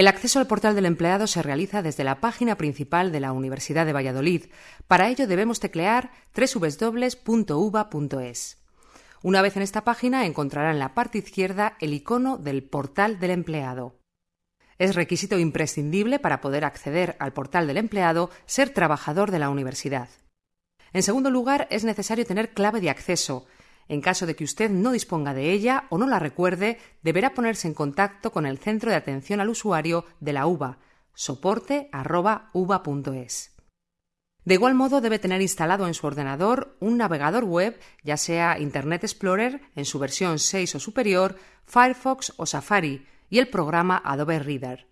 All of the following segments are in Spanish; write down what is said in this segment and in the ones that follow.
El acceso al portal del empleado se realiza desde la página principal de la Universidad de Valladolid. Para ello debemos teclear www.uva.es. Una vez en esta página encontrará en la parte izquierda el icono del portal del empleado. Es requisito imprescindible para poder acceder al portal del empleado ser trabajador de la universidad. En segundo lugar, es necesario tener clave de acceso. En caso de que usted no disponga de ella o no la recuerde, deberá ponerse en contacto con el Centro de Atención al Usuario de la UBA, soporte.uba.es. De igual modo, debe tener instalado en su ordenador un navegador web, ya sea Internet Explorer en su versión 6 o superior, Firefox o Safari, y el programa Adobe Reader.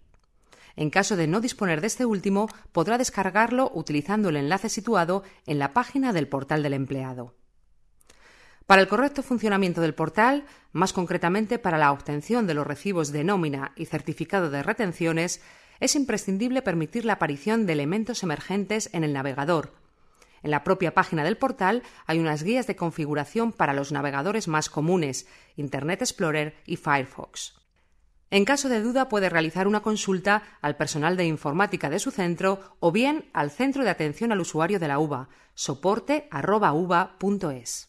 En caso de no disponer de este último, podrá descargarlo utilizando el enlace situado en la página del portal del empleado. Para el correcto funcionamiento del portal, más concretamente para la obtención de los recibos de nómina y certificado de retenciones, es imprescindible permitir la aparición de elementos emergentes en el navegador. En la propia página del portal hay unas guías de configuración para los navegadores más comunes, Internet Explorer y Firefox. En caso de duda puede realizar una consulta al personal de informática de su centro o bien al Centro de Atención al Usuario de la UBA, soporte.uba.es.